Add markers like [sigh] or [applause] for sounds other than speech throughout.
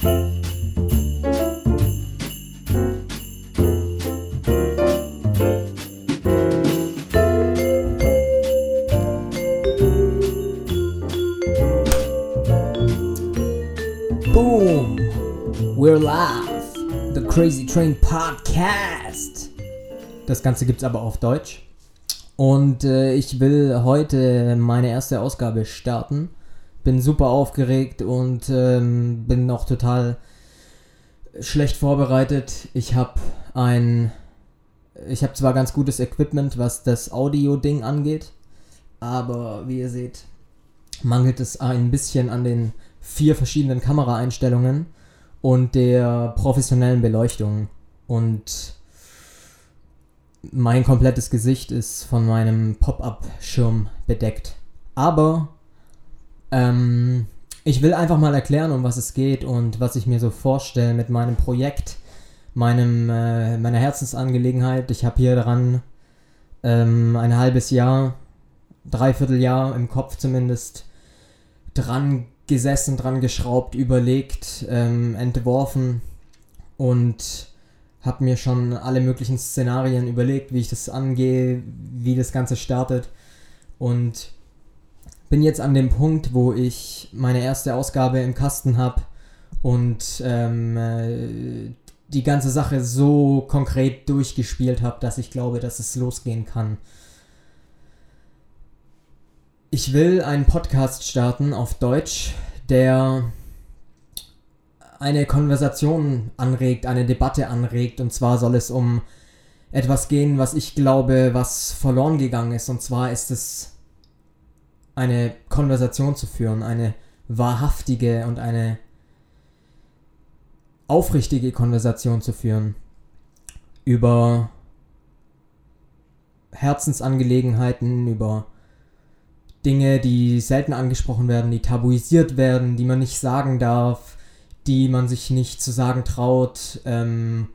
Boom! We're live! The Crazy Train Podcast! Das Ganze gibt's aber auf Deutsch. Und äh, ich will heute meine erste Ausgabe starten. Bin super aufgeregt und ähm, bin noch total schlecht vorbereitet. Ich habe ein. Ich habe zwar ganz gutes Equipment, was das Audio-Ding angeht, aber wie ihr seht, mangelt es ein bisschen an den vier verschiedenen Kameraeinstellungen und der professionellen Beleuchtung. Und mein komplettes Gesicht ist von meinem Pop-up-Schirm bedeckt. Aber ähm, ich will einfach mal erklären, um was es geht und was ich mir so vorstelle mit meinem Projekt, meinem, äh, meiner Herzensangelegenheit. Ich habe hier dran ähm, ein halbes Jahr, dreiviertel Jahr im Kopf zumindest dran gesessen, dran geschraubt, überlegt, ähm, entworfen und habe mir schon alle möglichen Szenarien überlegt, wie ich das angehe, wie das Ganze startet und bin jetzt an dem Punkt, wo ich meine erste Ausgabe im Kasten habe und ähm, äh, die ganze Sache so konkret durchgespielt habe, dass ich glaube, dass es losgehen kann. Ich will einen Podcast starten auf Deutsch, der eine Konversation anregt, eine Debatte anregt. Und zwar soll es um etwas gehen, was ich glaube, was verloren gegangen ist. Und zwar ist es eine Konversation zu führen, eine wahrhaftige und eine aufrichtige Konversation zu führen über Herzensangelegenheiten, über Dinge, die selten angesprochen werden, die tabuisiert werden, die man nicht sagen darf, die man sich nicht zu sagen traut. Ähm,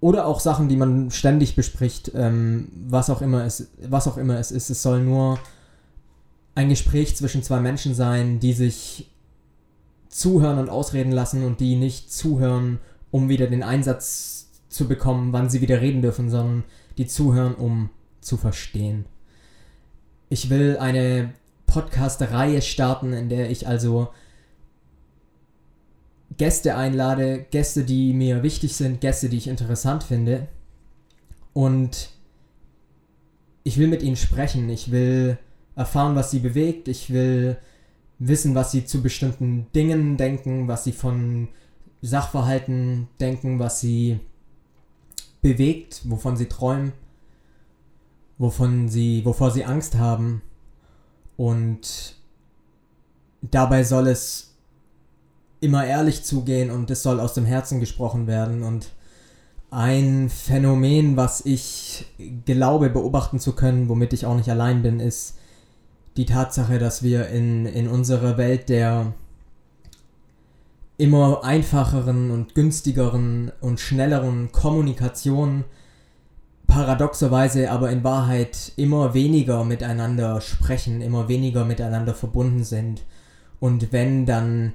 oder auch Sachen, die man ständig bespricht, ähm, was, auch immer es, was auch immer es ist. Es soll nur ein Gespräch zwischen zwei Menschen sein, die sich zuhören und ausreden lassen und die nicht zuhören, um wieder den Einsatz zu bekommen, wann sie wieder reden dürfen, sondern die zuhören, um zu verstehen. Ich will eine Podcast-Reihe starten, in der ich also Gäste einlade, Gäste, die mir wichtig sind, Gäste, die ich interessant finde. Und ich will mit ihnen sprechen, ich will erfahren, was sie bewegt, ich will wissen, was sie zu bestimmten Dingen denken, was sie von Sachverhalten denken, was sie bewegt, wovon sie träumen wovon sie, wovor sie Angst haben. Und dabei soll es immer ehrlich zugehen und es soll aus dem Herzen gesprochen werden. Und ein Phänomen, was ich glaube beobachten zu können, womit ich auch nicht allein bin, ist die Tatsache, dass wir in, in unserer Welt der immer einfacheren und günstigeren und schnelleren Kommunikation paradoxerweise aber in Wahrheit immer weniger miteinander sprechen, immer weniger miteinander verbunden sind. Und wenn dann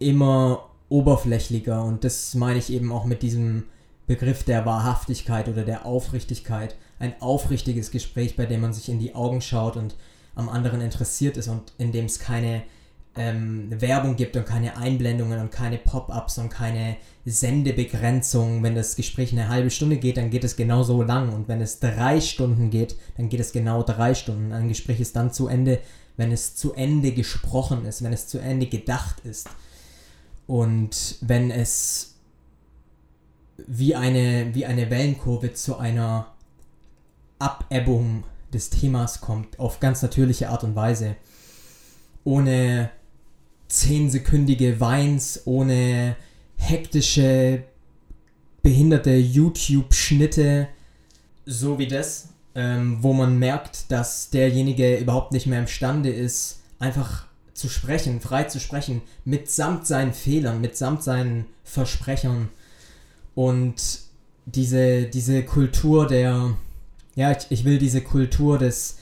immer oberflächlicher. Und das meine ich eben auch mit diesem Begriff der Wahrhaftigkeit oder der Aufrichtigkeit, ein aufrichtiges Gespräch, bei dem man sich in die Augen schaut und am anderen interessiert ist und in dem es keine ähm, Werbung gibt und keine Einblendungen und keine Pop-ups und keine Sendebegrenzung. Wenn das Gespräch eine halbe Stunde geht, dann geht es genauso lang. Und wenn es drei Stunden geht, dann geht es genau drei Stunden. Ein Gespräch ist dann zu Ende, wenn es zu Ende gesprochen ist, wenn es zu Ende gedacht ist. Und wenn es wie eine, wie eine Wellenkurve zu einer Abebbung des Themas kommt, auf ganz natürliche Art und Weise. Ohne zehnsekündige Weins, ohne hektische, behinderte YouTube-Schnitte, so wie das, ähm, wo man merkt, dass derjenige überhaupt nicht mehr imstande ist, einfach zu sprechen, frei zu sprechen, mitsamt seinen Fehlern, mitsamt seinen Versprechern. Und diese, diese Kultur der, ja, ich, ich will diese Kultur des,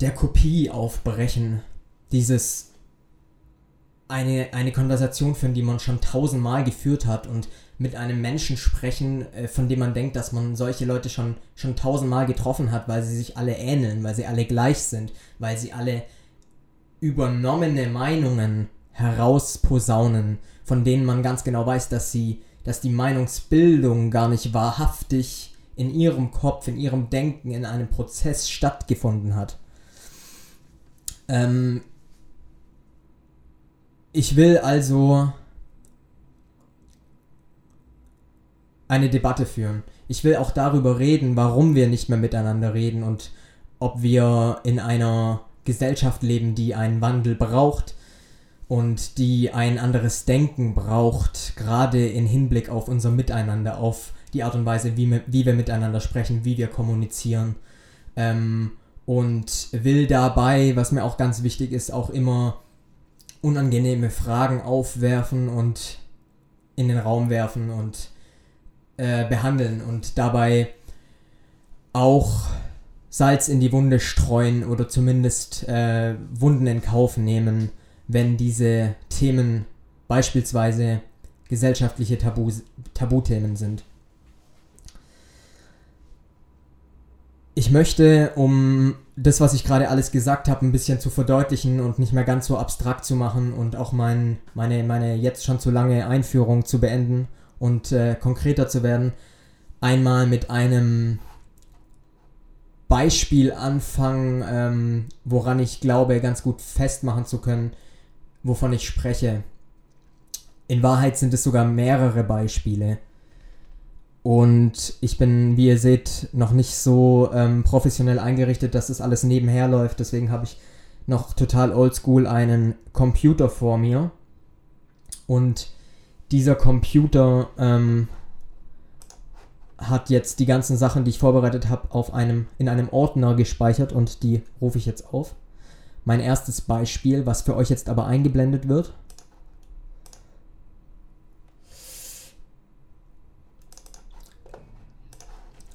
der Kopie aufbrechen. Dieses eine, eine Konversation führen, die man schon tausendmal geführt hat und mit einem Menschen sprechen, äh, von dem man denkt, dass man solche Leute schon, schon tausendmal getroffen hat, weil sie sich alle ähneln, weil sie alle gleich sind, weil sie alle übernommene Meinungen herausposaunen, von denen man ganz genau weiß, dass sie, dass die Meinungsbildung gar nicht wahrhaftig in ihrem Kopf, in ihrem Denken, in einem Prozess stattgefunden hat. Ähm, ich will also eine Debatte führen. Ich will auch darüber reden, warum wir nicht mehr miteinander reden und ob wir in einer Gesellschaft leben, die einen Wandel braucht und die ein anderes Denken braucht, gerade in Hinblick auf unser Miteinander, auf die Art und Weise, wie wir, wie wir miteinander sprechen, wie wir kommunizieren. Ähm, und will dabei, was mir auch ganz wichtig ist, auch immer unangenehme Fragen aufwerfen und in den Raum werfen und äh, behandeln und dabei auch Salz in die Wunde streuen oder zumindest äh, Wunden in Kauf nehmen, wenn diese Themen beispielsweise gesellschaftliche Tabu Tabuthemen sind. Ich möchte, um das, was ich gerade alles gesagt habe, ein bisschen zu verdeutlichen und nicht mehr ganz so abstrakt zu machen und auch mein, meine, meine jetzt schon zu lange Einführung zu beenden und äh, konkreter zu werden, einmal mit einem Beispiel anfangen, ähm, woran ich glaube, ganz gut festmachen zu können, wovon ich spreche. In Wahrheit sind es sogar mehrere Beispiele. Und ich bin, wie ihr seht, noch nicht so ähm, professionell eingerichtet, dass das alles nebenher läuft. Deswegen habe ich noch total oldschool einen Computer vor mir. Und dieser Computer ähm, hat jetzt die ganzen Sachen, die ich vorbereitet habe, auf einem, in einem Ordner gespeichert und die rufe ich jetzt auf. Mein erstes Beispiel, was für euch jetzt aber eingeblendet wird.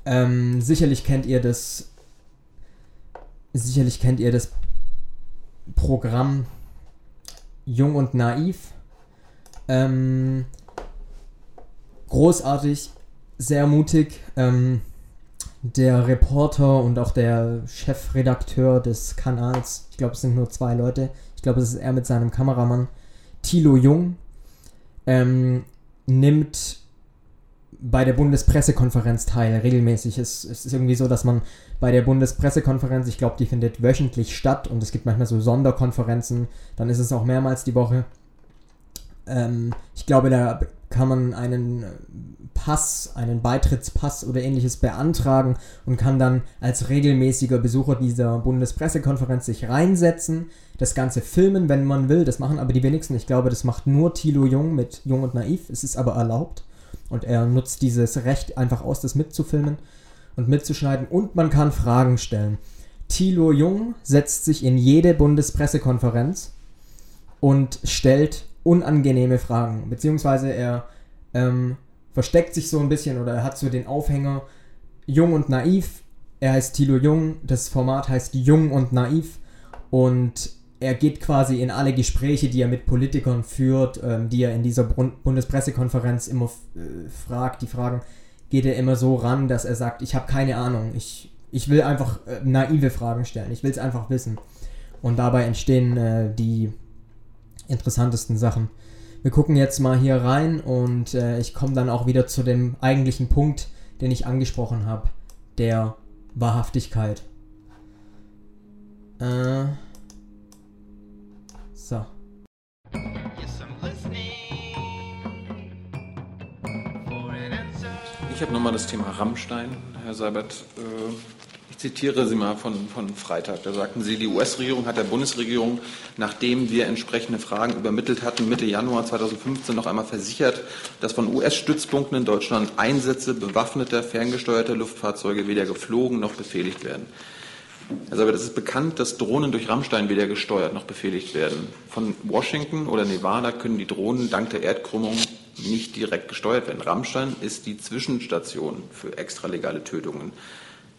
Ähm, sicherlich kennt ihr das. Sicherlich kennt ihr das Programm Jung und Naiv. Ähm, großartig sehr mutig. Ähm, der Reporter und auch der Chefredakteur des Kanals, ich glaube, es sind nur zwei Leute, ich glaube, es ist er mit seinem Kameramann, Thilo Jung, ähm, nimmt bei der Bundespressekonferenz teil, regelmäßig. Es, es, ist irgendwie so, dass man bei der Bundespressekonferenz, ich glaube, die findet wöchentlich statt und es gibt manchmal so Sonderkonferenzen, dann ist es auch mehrmals die Woche. Ähm, ich glaube, da kann man einen Pass, einen Beitrittspass oder ähnliches beantragen und kann dann als regelmäßiger Besucher dieser Bundespressekonferenz sich reinsetzen, das Ganze filmen, wenn man will. Das machen aber die wenigsten. Ich glaube, das macht nur Thilo Jung mit Jung und Naiv. Es ist aber erlaubt. Und er nutzt dieses Recht einfach aus, das mitzufilmen und mitzuschneiden. Und man kann Fragen stellen. Thilo Jung setzt sich in jede Bundespressekonferenz und stellt unangenehme Fragen. Beziehungsweise er ähm, versteckt sich so ein bisschen oder er hat so den Aufhänger Jung und Naiv. Er heißt Thilo Jung, das Format heißt Jung und Naiv und er geht quasi in alle Gespräche, die er mit Politikern führt, ähm, die er in dieser Bundespressekonferenz immer äh, fragt, die Fragen, geht er immer so ran, dass er sagt, ich habe keine Ahnung, ich, ich will einfach äh, naive Fragen stellen, ich will es einfach wissen. Und dabei entstehen äh, die interessantesten Sachen. Wir gucken jetzt mal hier rein und äh, ich komme dann auch wieder zu dem eigentlichen Punkt, den ich angesprochen habe, der Wahrhaftigkeit. Äh, Ich habe nochmal das Thema Rammstein, Herr Seibert. Äh zitiere Sie mal von, von Freitag. Da sagten Sie, die US-Regierung hat der Bundesregierung, nachdem wir entsprechende Fragen übermittelt hatten, Mitte Januar 2015 noch einmal versichert, dass von US-Stützpunkten in Deutschland Einsätze bewaffneter, ferngesteuerter Luftfahrzeuge weder geflogen noch befehligt werden. Also aber es ist bekannt, dass Drohnen durch Rammstein weder gesteuert noch befehligt werden. Von Washington oder Nevada können die Drohnen dank der Erdkrümmung nicht direkt gesteuert werden. Rammstein ist die Zwischenstation für extralegale Tötungen.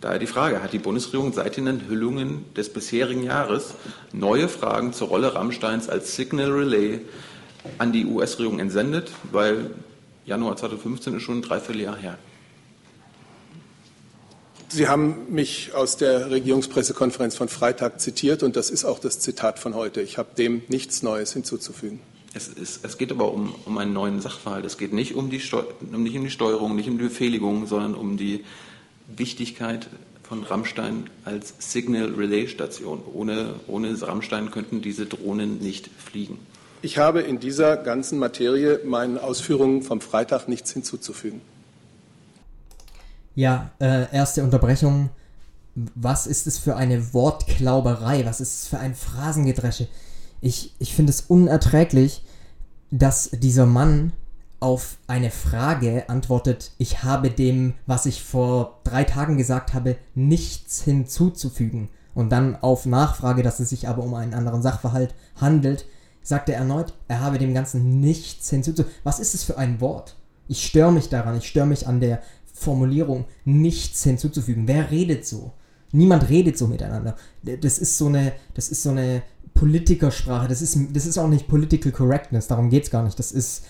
Daher die Frage, hat die Bundesregierung seit den Enthüllungen des bisherigen Jahres neue Fragen zur Rolle Rammsteins als Signal Relay an die US-Regierung entsendet? Weil Januar 2015 ist schon ein Dreivierteljahr her. Sie haben mich aus der Regierungspressekonferenz von Freitag zitiert und das ist auch das Zitat von heute. Ich habe dem nichts Neues hinzuzufügen. Es, ist, es geht aber um, um, einen neuen Sachverhalt. Es geht nicht um, die Steu nicht um die Steuerung, nicht um die Befehligung, sondern um die Wichtigkeit von Rammstein als Signal Relay Station. Ohne, ohne Rammstein könnten diese Drohnen nicht fliegen. Ich habe in dieser ganzen Materie meinen Ausführungen vom Freitag nichts hinzuzufügen. Ja, äh, erste Unterbrechung. Was ist es für eine Wortklauberei? Was ist es für ein Phrasengedresche? Ich, ich finde es unerträglich, dass dieser Mann auf eine Frage antwortet, ich habe dem, was ich vor drei Tagen gesagt habe, nichts hinzuzufügen. Und dann auf Nachfrage, dass es sich aber um einen anderen Sachverhalt handelt, sagt er erneut, er habe dem Ganzen nichts hinzuzufügen. Was ist es für ein Wort? Ich störe mich daran, ich störe mich an der Formulierung nichts hinzuzufügen. Wer redet so? Niemand redet so miteinander. Das ist so eine, das ist so eine Politikersprache. Das ist, das ist auch nicht Political Correctness. Darum geht es gar nicht. Das ist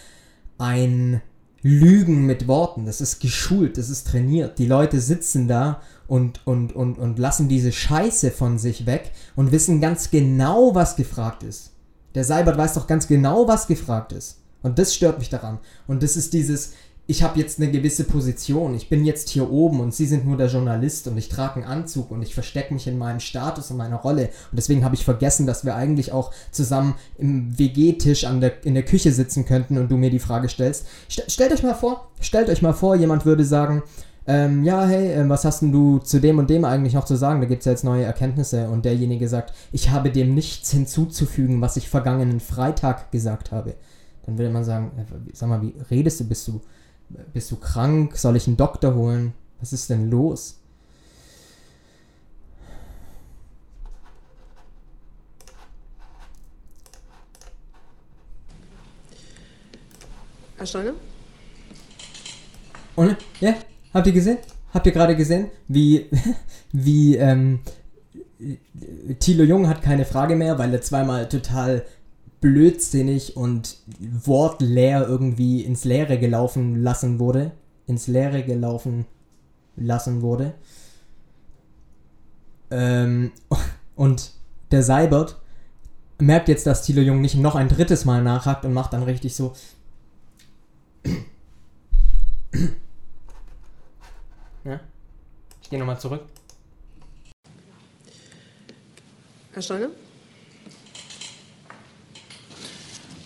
ein Lügen mit Worten. Das ist geschult. Das ist trainiert. Die Leute sitzen da und, und, und, und lassen diese Scheiße von sich weg und wissen ganz genau, was gefragt ist. Der Seibert weiß doch ganz genau, was gefragt ist. Und das stört mich daran. Und das ist dieses, ich habe jetzt eine gewisse Position, ich bin jetzt hier oben und Sie sind nur der Journalist und ich trage einen Anzug und ich verstecke mich in meinem Status und meiner Rolle und deswegen habe ich vergessen, dass wir eigentlich auch zusammen im WG-Tisch in der Küche sitzen könnten und du mir die Frage stellst. St stellt euch mal vor, stellt euch mal vor, jemand würde sagen, ähm, ja, hey, äh, was hast denn du zu dem und dem eigentlich noch zu sagen? Da gibt es ja jetzt neue Erkenntnisse und derjenige sagt, ich habe dem nichts hinzuzufügen, was ich vergangenen Freitag gesagt habe. Dann würde man sagen, äh, sag mal, wie redest du? Bist du bist du krank? Soll ich einen Doktor holen? Was ist denn los? Herr Steiner? Und, ja, habt ihr gesehen? Habt ihr gerade gesehen, wie, [laughs] wie, ähm, Thilo Jung hat keine Frage mehr, weil er zweimal total blödsinnig und wortleer irgendwie ins Leere gelaufen lassen wurde. Ins Leere gelaufen lassen wurde. Ähm, [laughs] und der Seibert merkt jetzt, dass Thilo Jung nicht noch ein drittes Mal nachhakt und macht dann richtig so. [clears throat] ja? Ich gehe nochmal zurück. Herr Steiner?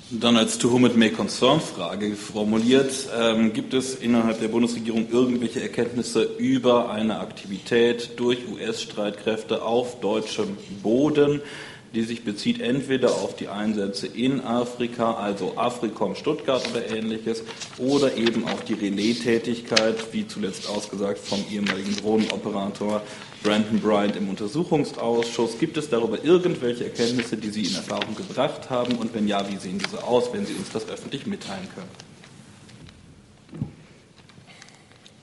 Dann als To whom it may concern Frage formuliert, ähm, gibt es innerhalb der Bundesregierung irgendwelche Erkenntnisse über eine Aktivität durch US-Streitkräfte auf deutschem Boden, die sich bezieht entweder auf die Einsätze in Afrika, also Afrikom Stuttgart oder ähnliches, oder eben auf die Relais-Tätigkeit, wie zuletzt ausgesagt vom ehemaligen Drohnenoperator Brandon Bryant im Untersuchungsausschuss. Gibt es darüber irgendwelche Erkenntnisse, die Sie in Erfahrung gebracht haben? Und wenn ja, wie sehen diese aus, wenn Sie uns das öffentlich mitteilen können?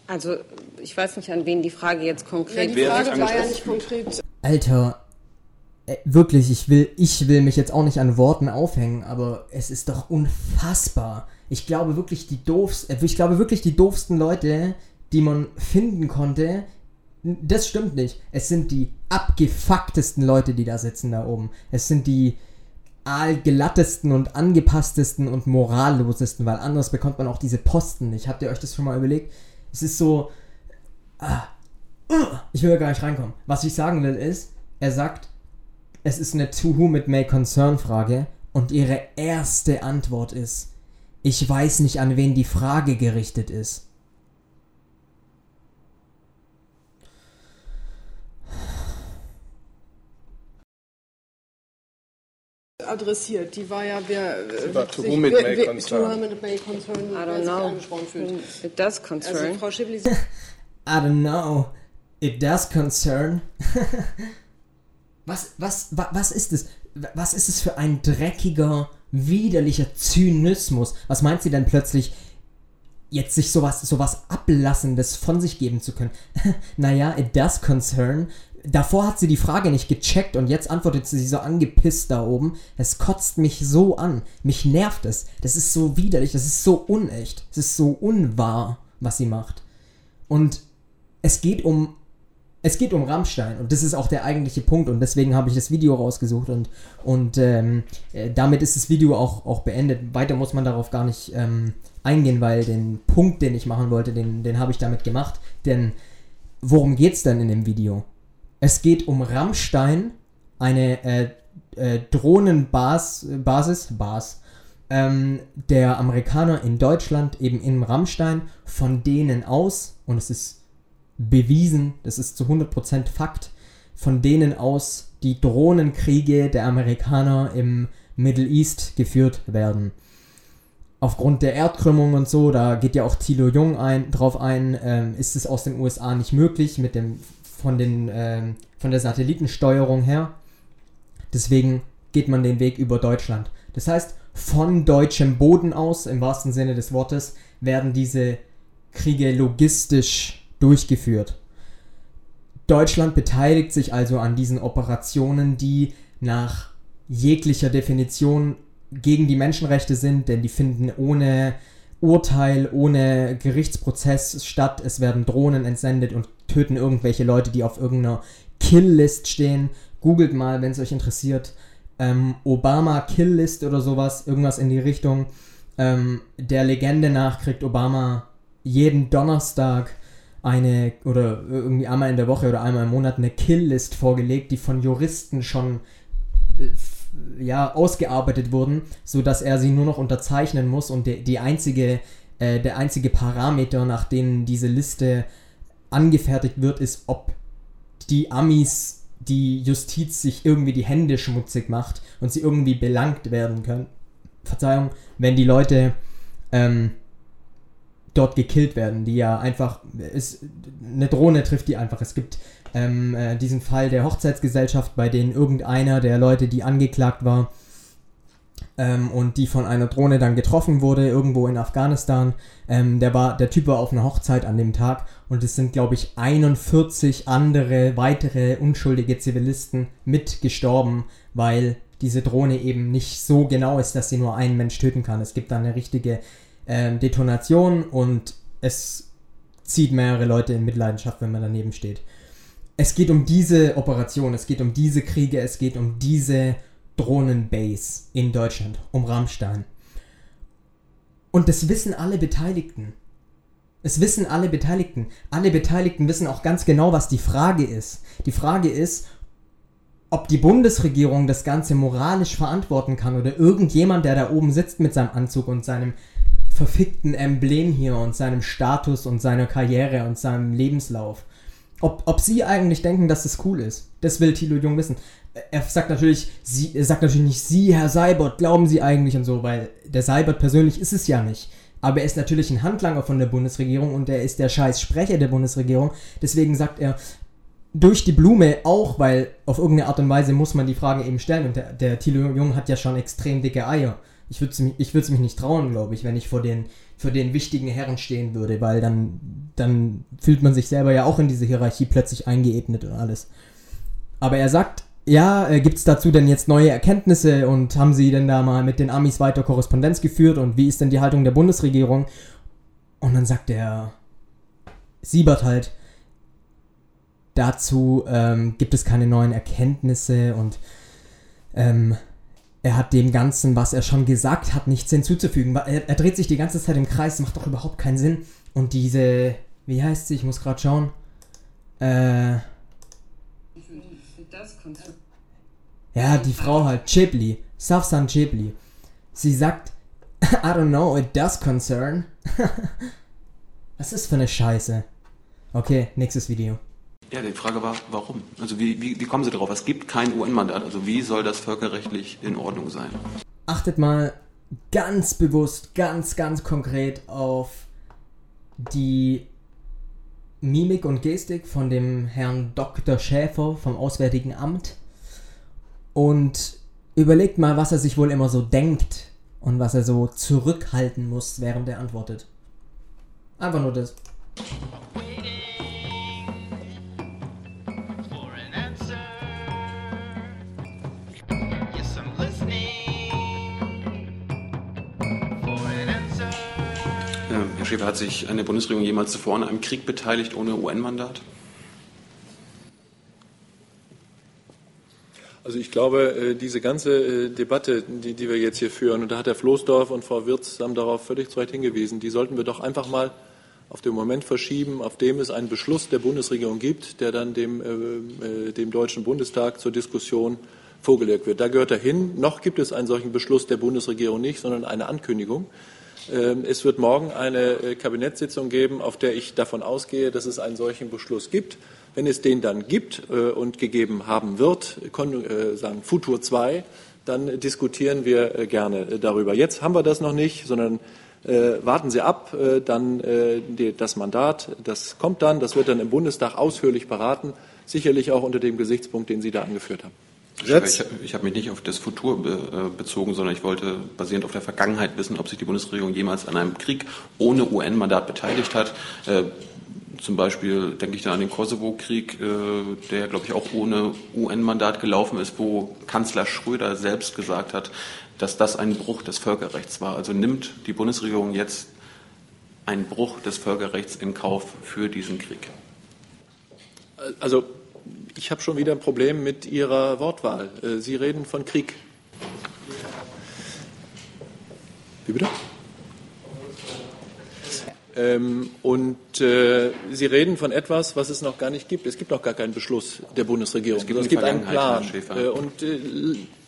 Also, ich weiß nicht, an wen die Frage jetzt konkret. Ja, die Frage war ja nicht konkret. Alter, äh, wirklich, ich will, ich will mich jetzt auch nicht an Worten aufhängen, aber es ist doch unfassbar. Ich glaube wirklich die doofsten, äh, ich glaube wirklich die doofsten Leute, die man finden konnte, das stimmt nicht. Es sind die abgefucktesten Leute, die da sitzen da oben. Es sind die allgelattesten und angepasstesten und morallosesten, weil anders bekommt man auch diese Posten nicht. Habt ihr euch das schon mal überlegt? Es ist so. Ah, uh, ich will gar nicht reinkommen. Was ich sagen will ist, er sagt, es ist eine To Whom It May Concern Frage und ihre erste Antwort ist, ich weiß nicht, an wen die Frage gerichtet ist. Adressiert. Die war ja, wer, Sie war to whom it may concern. It may concern, I don't sich know. angesprochen fühlt. It does concern. Also Frau Schibbli, [laughs] I don't know. It does concern. [laughs] was, was, wa, was ist es? Was ist es für ein dreckiger, widerlicher Zynismus? Was meint sie denn plötzlich? jetzt sich sowas, sowas Ablassendes von sich geben zu können. [laughs] naja, it does concern. Davor hat sie die Frage nicht gecheckt und jetzt antwortet sie so angepisst da oben. Es kotzt mich so an. Mich nervt es. Das ist so widerlich, das ist so unecht. Es ist so unwahr, was sie macht. Und es geht um es geht um Rammstein und das ist auch der eigentliche Punkt und deswegen habe ich das Video rausgesucht und, und ähm, äh, damit ist das Video auch, auch beendet. Weiter muss man darauf gar nicht ähm, eingehen, weil den Punkt, den ich machen wollte, den, den habe ich damit gemacht. Denn worum geht es denn in dem Video? Es geht um Rammstein, eine äh, äh, Drohnenbasis, Bas, ähm, der Amerikaner in Deutschland, eben in Rammstein, von denen aus, und es ist bewiesen, das ist zu 100% Fakt, von denen aus die Drohnenkriege der Amerikaner im Middle East geführt werden. Aufgrund der Erdkrümmung und so, da geht ja auch Thilo Jung ein, drauf ein, ähm, ist es aus den USA nicht möglich mit dem von den ähm, von der Satellitensteuerung her. Deswegen geht man den Weg über Deutschland. Das heißt, von deutschem Boden aus, im wahrsten Sinne des Wortes, werden diese Kriege logistisch durchgeführt. Deutschland beteiligt sich also an diesen Operationen, die nach jeglicher Definition gegen die Menschenrechte sind, denn die finden ohne Urteil, ohne Gerichtsprozess statt. Es werden Drohnen entsendet und töten irgendwelche Leute, die auf irgendeiner Kill-List stehen. Googelt mal, wenn es euch interessiert. Ähm, Obama Kill-List oder sowas, irgendwas in die Richtung. Ähm, der Legende nach kriegt Obama jeden Donnerstag eine oder irgendwie einmal in der Woche oder einmal im Monat eine Kill-List vorgelegt, die von Juristen schon äh, ja ausgearbeitet wurden, so dass er sie nur noch unterzeichnen muss und die, die einzige äh, der einzige Parameter, nach denen diese Liste angefertigt wird, ist, ob die Amis die Justiz sich irgendwie die Hände schmutzig macht und sie irgendwie belangt werden können. Verzeihung, wenn die Leute ähm, dort gekillt werden, die ja einfach, ist, eine Drohne trifft die einfach. Es gibt ähm, äh, diesen Fall der Hochzeitsgesellschaft, bei denen irgendeiner der Leute, die angeklagt war ähm, und die von einer Drohne dann getroffen wurde, irgendwo in Afghanistan, ähm, der war, der Typ war auf einer Hochzeit an dem Tag und es sind, glaube ich, 41 andere, weitere unschuldige Zivilisten mitgestorben, weil diese Drohne eben nicht so genau ist, dass sie nur einen Mensch töten kann. Es gibt da eine richtige ähm, Detonation und es zieht mehrere Leute in Mitleidenschaft, wenn man daneben steht. Es geht um diese Operation, es geht um diese Kriege, es geht um diese Drohnenbase in Deutschland, um Rammstein. Und das wissen alle Beteiligten. Es wissen alle Beteiligten. Alle Beteiligten wissen auch ganz genau, was die Frage ist. Die Frage ist, ob die Bundesregierung das Ganze moralisch verantworten kann oder irgendjemand, der da oben sitzt mit seinem Anzug und seinem verfickten Emblem hier und seinem Status und seiner Karriere und seinem Lebenslauf. Ob, ob sie eigentlich denken, dass das cool ist. Das will Thilo Jung wissen. Er sagt natürlich, sie, er sagt natürlich nicht, Sie, Herr Seibert, glauben Sie eigentlich und so, weil der Seibert persönlich ist es ja nicht. Aber er ist natürlich ein Handlanger von der Bundesregierung und er ist der scheiß Sprecher der Bundesregierung. Deswegen sagt er, durch die Blume auch, weil auf irgendeine Art und Weise muss man die Frage eben stellen. Und der, der Thilo Jung hat ja schon extrem dicke Eier ich würde es mich, ich mich nicht trauen, glaube ich, wenn ich vor den, vor den wichtigen Herren stehen würde, weil dann, dann fühlt man sich selber ja auch in diese Hierarchie plötzlich eingeebnet und alles. Aber er sagt, ja, äh, gibt es dazu denn jetzt neue Erkenntnisse und haben sie denn da mal mit den Amis weiter Korrespondenz geführt und wie ist denn die Haltung der Bundesregierung? Und dann sagt der Siebert halt, dazu ähm, gibt es keine neuen Erkenntnisse und ähm, er hat dem Ganzen, was er schon gesagt hat, nichts hinzuzufügen. Er, er, dreht sich die ganze Zeit im Kreis, macht doch überhaupt keinen Sinn. Und diese, wie heißt sie? Ich muss gerade schauen. Äh. Ja, die Frau halt, Chipley. Safsan Chipley. Sie sagt, [laughs] I don't know, it does concern. [laughs] Was ist für eine Scheiße? Okay, nächstes Video. Ja, die Frage war, warum? Also wie, wie, wie kommen Sie darauf? Es gibt kein UN-Mandat. Also wie soll das völkerrechtlich in Ordnung sein? Achtet mal ganz bewusst, ganz, ganz konkret auf die Mimik und Gestik von dem Herrn Dr. Schäfer vom Auswärtigen Amt und überlegt mal, was er sich wohl immer so denkt und was er so zurückhalten muss, während er antwortet. Einfach nur das. Schäfer, hat sich eine Bundesregierung jemals zuvor an einem Krieg beteiligt ohne UN-Mandat? Also ich glaube, äh, diese ganze äh, Debatte, die, die wir jetzt hier führen, und da hat Herr Floßdorf und Frau Wirz haben darauf völlig zu Recht hingewiesen, die sollten wir doch einfach mal auf den Moment verschieben, auf dem es einen Beschluss der Bundesregierung gibt, der dann dem, äh, äh, dem Deutschen Bundestag zur Diskussion vorgelegt wird. Da gehört er hin. Noch gibt es einen solchen Beschluss der Bundesregierung nicht, sondern eine Ankündigung. Ähm, Es wird morgen eine äh, Kabinettssitzung geben, auf der ich davon ausgehe, dass es einen solchen Beschluss gibt. Wenn es den dann gibt äh, und gegeben haben wird, äh, sagen Futur 2, dann diskutieren wir gerne darüber. Jetzt haben wir das noch nicht, sondern warten Sie ab, dann das Mandat, das kommt dann, das wird dann im Bundestag ausführlich beraten, sicherlich auch unter dem Gesichtspunkt, den Sie da angeführt haben. Schäfer, Ich, ich habe mich nicht auf das Futur be, äh, bezogen, sondern ich wollte basierend auf der Vergangenheit wissen, ob sich die Bundesregierung jemals an einem Krieg ohne UN-Mandat beteiligt hat. Äh, zum Beispiel denke ich da an den Kosovo-Krieg, äh, der, glaube ich, auch ohne UN-Mandat gelaufen ist, wo Kanzler Schröder selbst gesagt hat, dass das ein Bruch des Völkerrechts war. Also nimmt die Bundesregierung jetzt einen Bruch des Völkerrechts in Kauf für diesen Krieg. Also ich habe schon wieder ein Problem mit Ihrer Wortwahl. Äh, Sie reden von Krieg. Wie bitte? Ähm, und äh, Sie reden von etwas, was es noch gar nicht gibt. Es gibt noch gar keinen Beschluss der Bundesregierung. Es gibt es eine gibt einen Plan. Äh, und äh,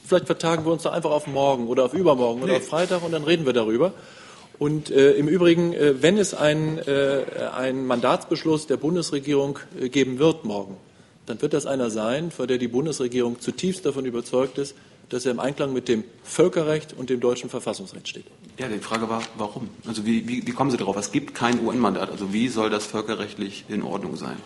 vielleicht vertagen wir uns doch einfach auf morgen oder auf übermorgen oder auf Freitag und dann reden wir darüber. Und äh, im Übrigen, äh, wenn es einen Mandatsbeschluss der Bundesregierung geben wird morgen, dann wird das einer sein, vor der die Bundesregierung zutiefst davon überzeugt ist, dass er im Einklang mit dem Völkerrecht und dem deutschen Verfassungsrecht steht. Ja, die Frage war, warum? Also wie, wie, wie kommen Sie darauf? Es gibt kein UN-Mandat. Also wie soll das völkerrechtlich in Ordnung sein?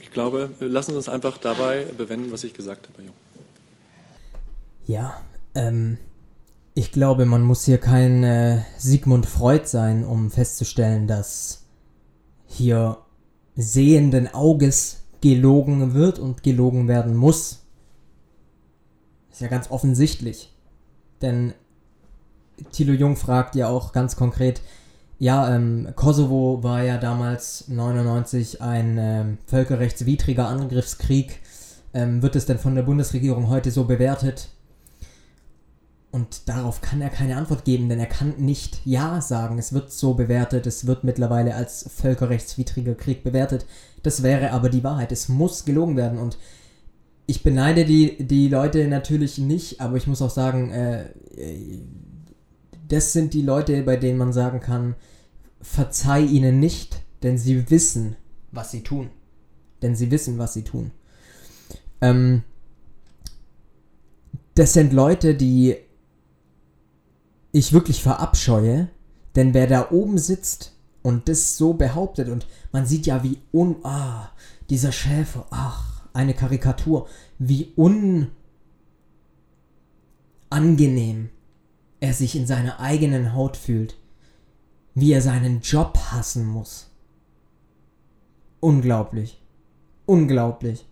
Ich glaube, lassen uns einfach dabei bewenden, was ich gesagt habe. Herr Jung. Ja, ähm, ich glaube, man muss hier kein äh, Sigmund Freud sein, um festzustellen, dass hier sehenden Auges gelogen wird und gelogen werden muss. Ist ja ganz offensichtlich. Denn Thilo Jung fragt ja auch ganz konkret, ja, ähm, Kosovo war ja damals 99 ein ähm, völkerrechtswidriger Angriffskrieg. Ähm, wird es denn von der Bundesregierung heute so bewertet? Und darauf kann er keine Antwort geben, denn er kann nicht Ja sagen. Es wird so bewertet, es wird mittlerweile als völkerrechtswidriger Krieg bewertet. Das wäre aber die Wahrheit. Es muss gelogen werden. Und ich beneide die, die Leute natürlich nicht, aber ich muss auch sagen, äh, das sind die Leute, bei denen man sagen kann, verzeih ihnen nicht, denn sie wissen, was sie tun. Denn sie wissen, was sie tun. Ähm, das sind Leute, die ich wirklich verabscheue, denn wer da oben sitzt und das so behauptet und man sieht ja wie un ah dieser Schäfer ach eine Karikatur wie unangenehm er sich in seiner eigenen Haut fühlt wie er seinen Job hassen muss. Unglaublich. Unglaublich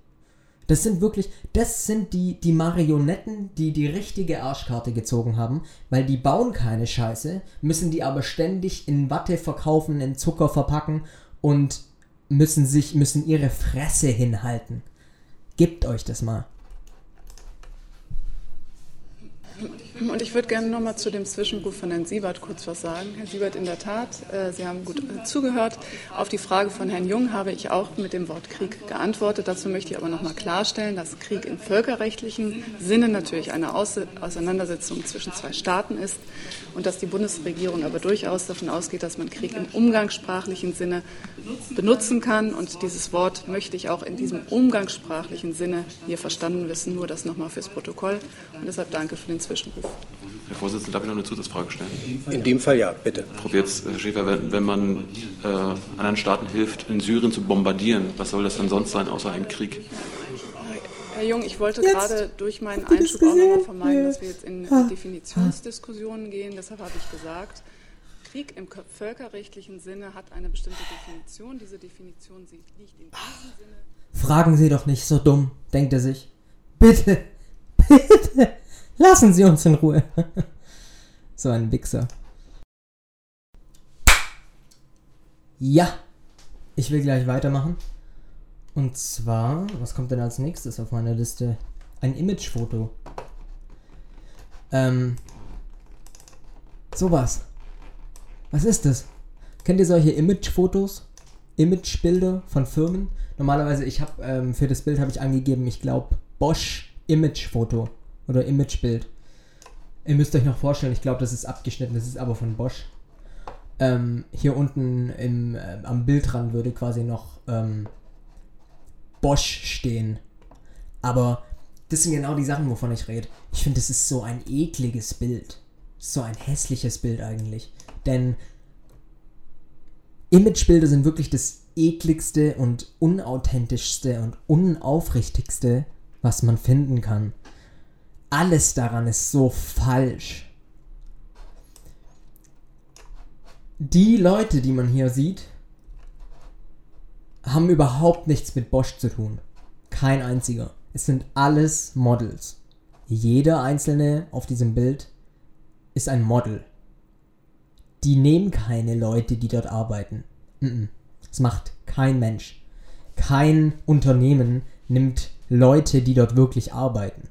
das sind wirklich, das sind die, die Marionetten, die die richtige Arschkarte gezogen haben, weil die bauen keine Scheiße, müssen die aber ständig in Watte verkaufen, in Zucker verpacken und müssen sich, müssen ihre Fresse hinhalten. Gebt euch das mal. Und ich würde gerne noch mal zu dem Zwischenruf von Herrn Siebert kurz was sagen. Herr Siebert, in der Tat, äh, Sie haben gut äh, zugehört. Auf die Frage von Herrn Jung habe ich auch mit dem Wort Krieg geantwortet. Dazu möchte ich aber noch mal klarstellen, dass Krieg im völkerrechtlichen Sinne natürlich eine Aus Auseinandersetzung zwischen zwei Staaten ist und dass die Bundesregierung aber durchaus davon ausgeht, dass man Krieg im umgangssprachlichen Sinne benutzen kann. Und dieses Wort möchte ich auch in diesem umgangssprachlichen Sinne hier verstanden wissen. Nur das noch mal fürs Protokoll. Und deshalb danke für den Zwischenruf. Herr Vorsitzender, darf ich noch eine Zusatzfrage stellen? In dem Fall ja, bitte. Frau Wirz, Herr Schäfer, wenn, wenn man äh, anderen Staaten hilft, in Syrien zu bombardieren, was soll das denn sonst sein, außer ein Krieg? Herr Jung, ich wollte Jetzt gerade durch meinen Einschub auch nochmal vermeiden, dass wir jetzt in Ha. Definitionsdiskussionen gehen. Deshalb habe ich gesagt, Krieg im völkerrechtlichen Sinne hat eine bestimmte Definition. Diese Definition sie- liegt in diesem Sinne. Fragen Sie doch nicht so dumm, denkt er sich. Bitte, [laughs] bitte, lassen Sie uns in Ruhe. [laughs] so ein Wichser. Ja, ich will gleich weitermachen. Und zwar, was kommt denn als nächstes auf meiner Liste? Ein Imagefoto. Ähm, sowas. Was ist das? Kennt ihr solche Imagefotos? Imagebilder von Firmen? Normalerweise, ich habe ähm, für das Bild habe ich angegeben, ich glaube Bosch Imagefoto oder Imagebild. Ihr müsst euch noch vorstellen, ich glaube, das ist abgeschnitten, das ist aber von Bosch. Ähm, hier unten im, äh, am Bildrand würde quasi noch ähm, Bosch stehen. Aber das sind genau die Sachen, wovon ich rede. Ich finde, das ist so ein ekliges Bild. So ein hässliches Bild eigentlich. Denn Imagebilder sind wirklich das ekligste und unauthentischste und unaufrichtigste, was man finden kann. Alles daran ist so falsch. Die Leute, die man hier sieht, haben überhaupt nichts mit Bosch zu tun. Kein einziger. Es sind alles Models. Jeder einzelne auf diesem Bild ist ein Model. Die nehmen keine Leute, die dort arbeiten. Das macht kein Mensch. Kein Unternehmen nimmt Leute, die dort wirklich arbeiten.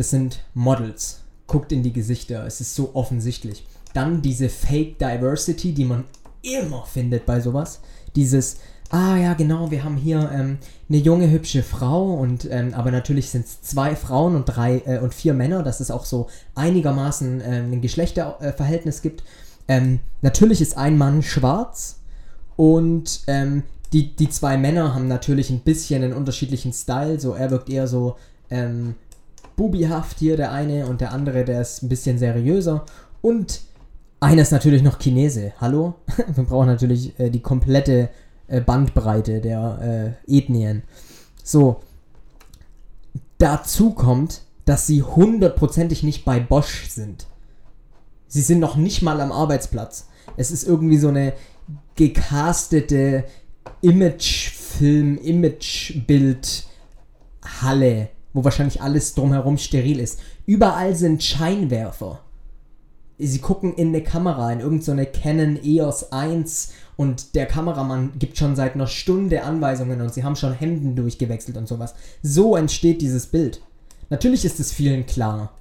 Das sind Models. Guckt in die Gesichter, es ist so offensichtlich. Dann diese Fake Diversity, die man immer findet bei sowas. Dieses, ah ja, genau, wir haben hier ähm, eine junge, hübsche Frau und ähm, aber natürlich sind es zwei Frauen und drei äh, und vier Männer, dass es auch so einigermaßen ähm, ein Geschlechterverhältnis gibt. Ähm, natürlich ist ein Mann schwarz und ähm, die, die zwei Männer haben natürlich ein bisschen einen unterschiedlichen Style. So, er wirkt eher so ähm, bubihaft hier, der eine, und der andere, der ist ein bisschen seriöser. Und einer ist natürlich noch Chinese. Hallo? [laughs] Wir brauchen natürlich äh, die komplette äh, Bandbreite der äh, Ethnien. So. Dazu kommt, dass sie hundertprozentig nicht bei Bosch sind. Sie sind noch nicht mal am Arbeitsplatz. Es ist irgendwie so eine gecastete Imagefilm, Imagebild Halle, wo wahrscheinlich alles drumherum steril ist. Überall sind Scheinwerfer. Sie gucken in eine Kamera, in irgendeine so Canon EOS 1 und der Kameramann gibt schon seit einer Stunde Anweisungen und sie haben schon Hemden durchgewechselt und sowas. So entsteht dieses Bild. Natürlich ist es vielen klar.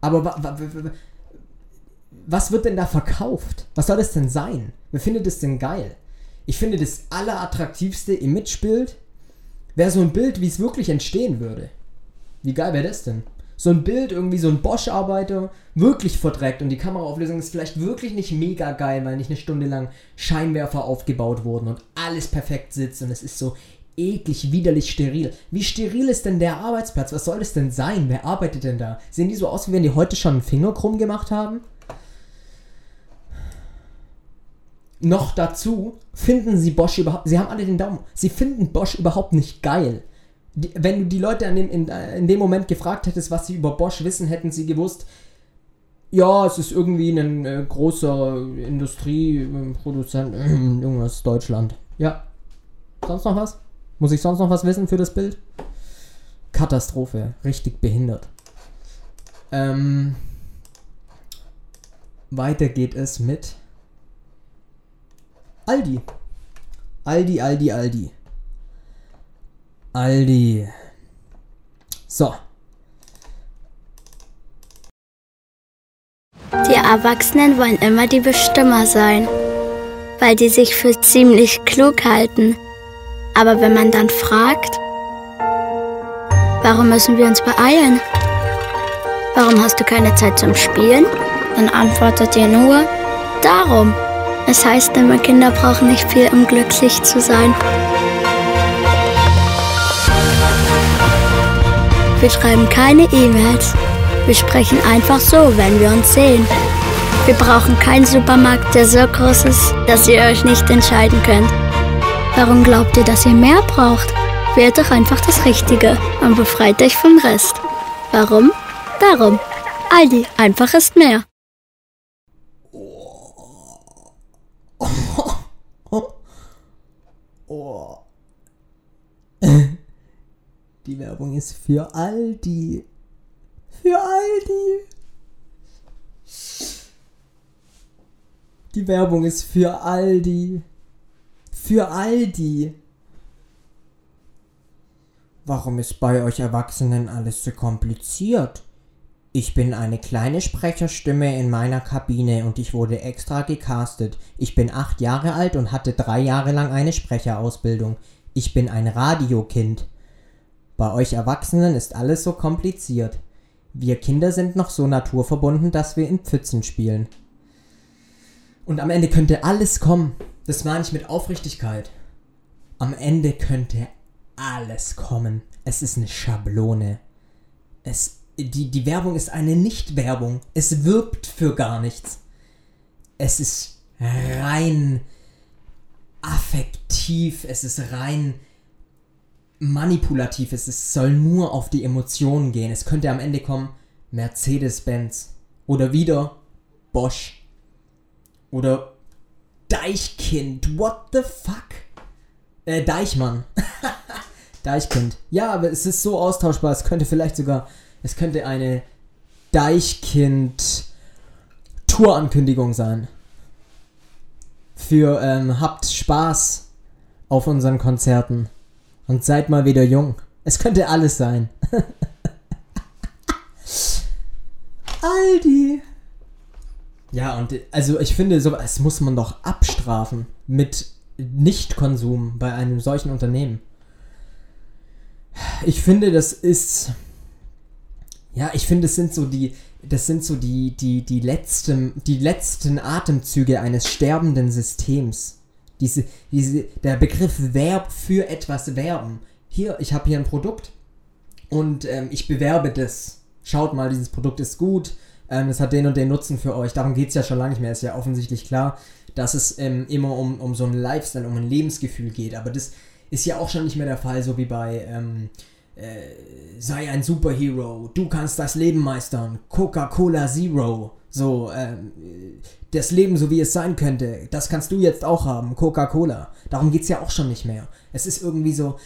Aber wa wa wa was wird denn da verkauft? Was soll das denn sein? Wer findet das denn geil? Ich finde das allerattraktivste Imagebild wäre so ein Bild, wie es wirklich entstehen würde. Wie geil wäre das denn? So ein Bild, irgendwie so ein Bosch-Arbeiter, wirklich verdreckt und die Kameraauflösung ist vielleicht wirklich nicht mega geil, weil nicht eine Stunde lang Scheinwerfer aufgebaut wurden und alles perfekt sitzt und es ist so eklig, widerlich steril. Wie steril ist denn der Arbeitsplatz? Was soll das denn sein? Wer arbeitet denn da? Sehen die so aus, wie wenn die heute schon einen Finger krumm gemacht haben? Noch dazu finden sie Bosch überhaupt, sie haben alle den Daumen, sie finden Bosch überhaupt nicht geil. Die, wenn du die Leute an dem, in, in dem Moment gefragt hättest, was sie über Bosch wissen, hätten sie gewusst, ja, es ist irgendwie ein äh, großer Industrieproduzent, äh, irgendwas Deutschland. Ja. Sonst noch was? Muss ich sonst noch was wissen für das Bild? Katastrophe, richtig behindert. Ähm, weiter geht es mit Aldi. Aldi, Aldi, Aldi. Aldi. So. Die Erwachsenen wollen immer die Bestimmer sein, weil die sich für ziemlich klug halten. Aber wenn man dann fragt, warum müssen wir uns beeilen? Warum hast du keine Zeit zum Spielen? Dann antwortet ihr nur, darum. Es heißt immer, Kinder brauchen nicht viel, um glücklich zu sein. Wir schreiben keine E-Mails. Wir sprechen einfach so, wenn wir uns sehen. Wir brauchen keinen Supermarkt, der so groß ist, dass ihr euch nicht entscheiden könnt. Warum glaubt ihr, dass ihr mehr braucht? Wählt doch einfach das Richtige und befreit euch vom Rest. Warum? Darum. Aldi, einfach ist mehr. Oh. [laughs] Die Werbung ist für Aldi. Für Aldi. Die Werbung ist für Aldi. Für Aldi. Warum ist bei euch Erwachsenen alles so kompliziert? Ich bin eine kleine Sprecherstimme in meiner Kabine und ich wurde extra gecastet. Ich bin acht Jahre alt und hatte drei Jahre lang eine Sprecherausbildung. Ich bin ein Radiokind. Bei euch Erwachsenen ist alles so kompliziert. Wir Kinder sind noch so naturverbunden, dass wir in Pfützen spielen. Und am Ende könnte alles kommen. Das meine ich mit Aufrichtigkeit. Am Ende könnte alles kommen. Es ist eine Schablone. Es, die, die Werbung ist eine Nicht-Werbung. Es wirbt für gar nichts. Es ist rein affektiv. Es ist rein manipulativ. Es ist, soll nur auf die Emotionen gehen. Es könnte am Ende kommen Mercedes-Benz. Oder wieder Bosch. Oder Deichkind. What the fuck? Äh, Deichmann. [laughs] Deichkind. Ja, aber es ist so austauschbar. Es könnte vielleicht sogar. Es könnte eine Deichkind Tourankündigung sein. Für ähm, habt Spaß auf unseren Konzerten. Und seid mal wieder jung. Es könnte alles sein. [laughs] Aldi. Ja, und also ich finde, sowas muss man doch abstrafen mit Nichtkonsum bei einem solchen Unternehmen. Ich finde, das ist. Ja, ich finde, es sind so die. Das sind so die, die, die, letzten, die letzten Atemzüge eines sterbenden Systems. Diese, diese, der Begriff Verb für etwas werben. Hier, ich habe hier ein Produkt und ähm, ich bewerbe das. Schaut mal, dieses Produkt ist gut, ähm, es hat den und den Nutzen für euch. Darum geht es ja schon lange nicht mehr. Ist ja offensichtlich klar, dass es ähm, immer um, um so einen Lifestyle, um ein Lebensgefühl geht. Aber das ist ja auch schon nicht mehr der Fall, so wie bei ähm, äh, sei ein Superhero, du kannst das Leben meistern, Coca-Cola Zero. So, ähm, das Leben so wie es sein könnte, das kannst du jetzt auch haben, Coca-Cola. Darum geht es ja auch schon nicht mehr. Es ist irgendwie so,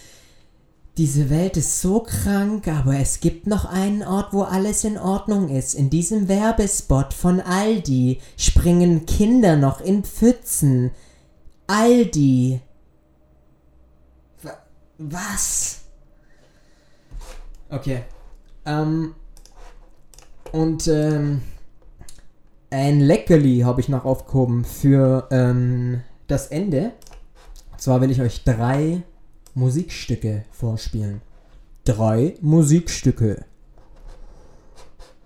diese Welt ist so krank, aber es gibt noch einen Ort, wo alles in Ordnung ist. In diesem Werbespot von Aldi springen Kinder noch in Pfützen. Aldi. Wa- Was? Okay. Ähm. Und, ähm. Ein Leckerli habe ich noch aufgehoben für ähm, das Ende. Und zwar will ich euch drei Musikstücke vorspielen. Drei Musikstücke.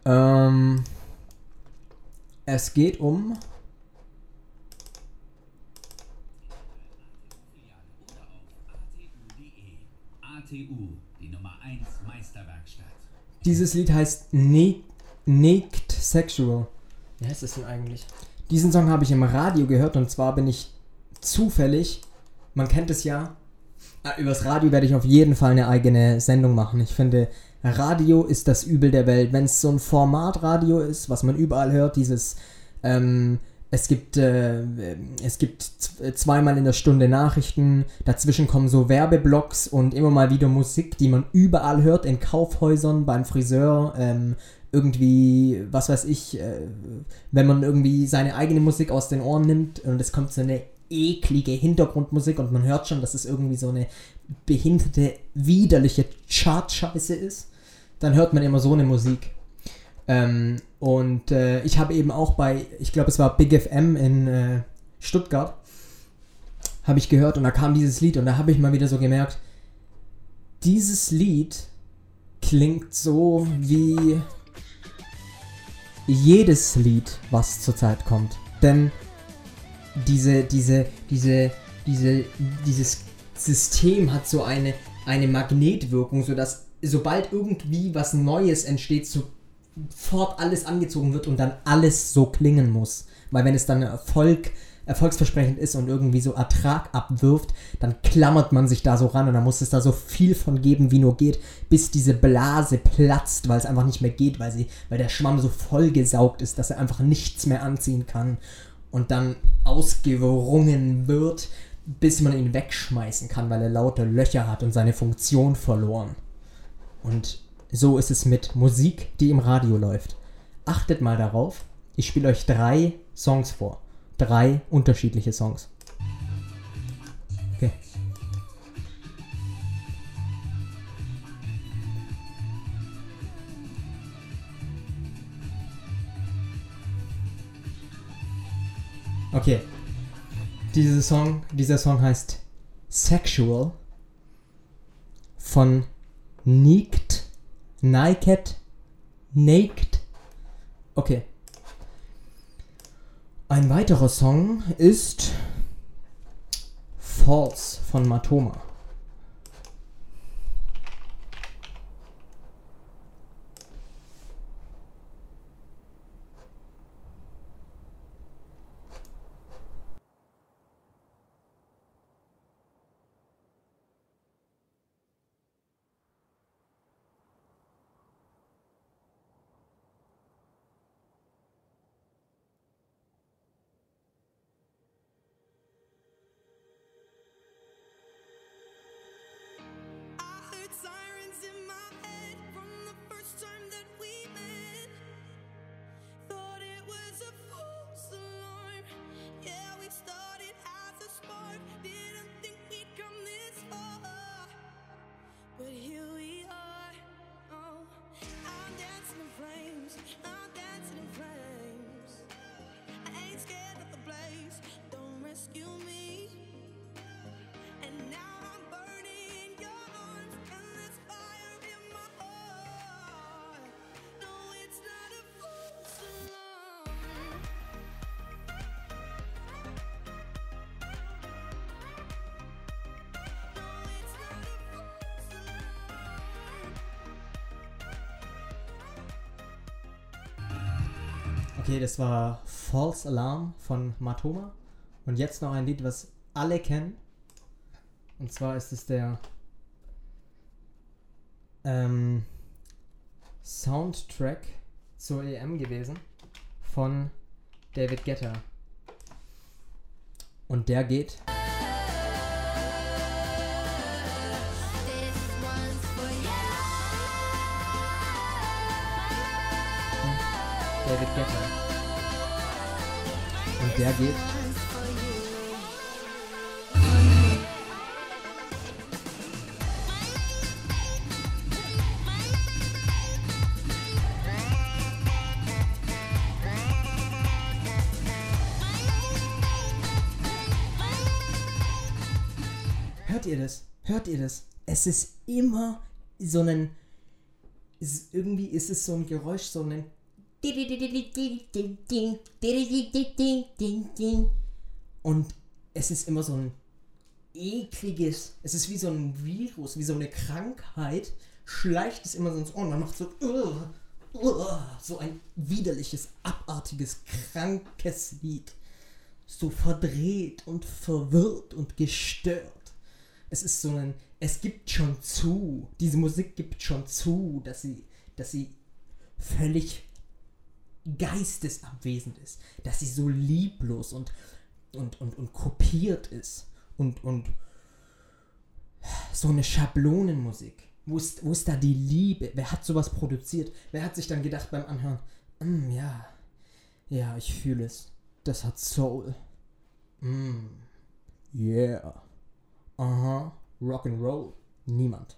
Ähm, es geht um ATU, die Nummer 1 Meisterwerkstatt. Dieses Lied heißt Ne- Naked Sexual. Wie heißt das denn eigentlich? Diesen Song habe ich im Radio gehört und zwar bin ich zufällig, man kennt es ja, ah, übers Radio werde ich auf jeden Fall eine eigene Sendung machen. Ich finde, Radio ist das Übel der Welt. Wenn es so ein Formatradio ist, was man überall hört, dieses, ähm, es gibt, äh, es gibt z- zweimal in der Stunde Nachrichten, dazwischen kommen so Werbeblocks und immer mal wieder Musik, die man überall hört, in Kaufhäusern, beim Friseur, ähm, irgendwie, was weiß ich, äh, wenn man irgendwie seine eigene Musik aus den Ohren nimmt und es kommt so eine eklige Hintergrundmusik und man hört schon, dass es irgendwie so eine behinderte, widerliche Chart-Scheiße ist, dann hört man immer so eine Musik. Ähm, und äh, ich habe eben auch bei, ich glaube es war Big FM in äh, Stuttgart, habe ich gehört und da kam dieses Lied und da habe ich mal wieder so gemerkt, dieses Lied klingt so wie jedes Lied, was zurzeit kommt. Denn diese, diese, diese, diese, dieses System hat so eine, eine Magnetwirkung, sodass sobald irgendwie was Neues entsteht, sofort alles angezogen wird und dann alles so klingen muss. Weil wenn es dann Erfolg erfolgsversprechend ist und irgendwie so Ertrag abwirft, dann klammert man sich da so ran und dann muss es da so viel von geben, wie nur geht, bis diese Blase platzt, weil es einfach nicht mehr geht, weil sie, weil der Schwamm so vollgesaugt ist, dass er einfach nichts mehr anziehen kann und dann ausgewrungen wird, bis man ihn wegschmeißen kann, weil er lauter Löcher hat und seine Funktion verloren. Und so ist es mit Musik, die im Radio läuft. Achtet mal darauf, ich spiele euch drei Songs vor. Drei unterschiedliche Songs. Okay. Okay. Dieser Song, dieser Song heißt Sexual von Naked, Naked, Naked. Okay. Ein weiterer Song ist False von Matoma. Okay, das war False Alarm von Matoma. Und jetzt noch ein Lied, was alle kennen. Und zwar ist es der ähm, Soundtrack zur EM gewesen von David Guetta. Und der geht. David Guetta. Und der geht. Hört ihr das? Hört ihr das? Es ist immer so ein. Irgendwie ist es so ein Geräusch, so ein. Und es ist immer so ein ekliges, es ist wie so ein Virus, wie so eine Krankheit, schleicht es immer so ins Ohr und man macht so, "Ugh, ugh", so ein widerliches, abartiges, krankes Lied. So verdreht und verwirrt und gestört. Es ist so ein, es gibt schon zu, diese Musik gibt schon zu, dass sie, dass sie völlig geistesabwesend ist, dass sie so lieblos und, und, und, und kopiert ist und, und so eine Schablonenmusik. Wo ist, wo ist da die Liebe? Wer hat sowas produziert? Wer hat sich dann gedacht beim Anhören, "Mm, ja, ja, ich fühle es. Das hat Soul. Mm, yeah. Aha, Rock'n'Roll. Niemand.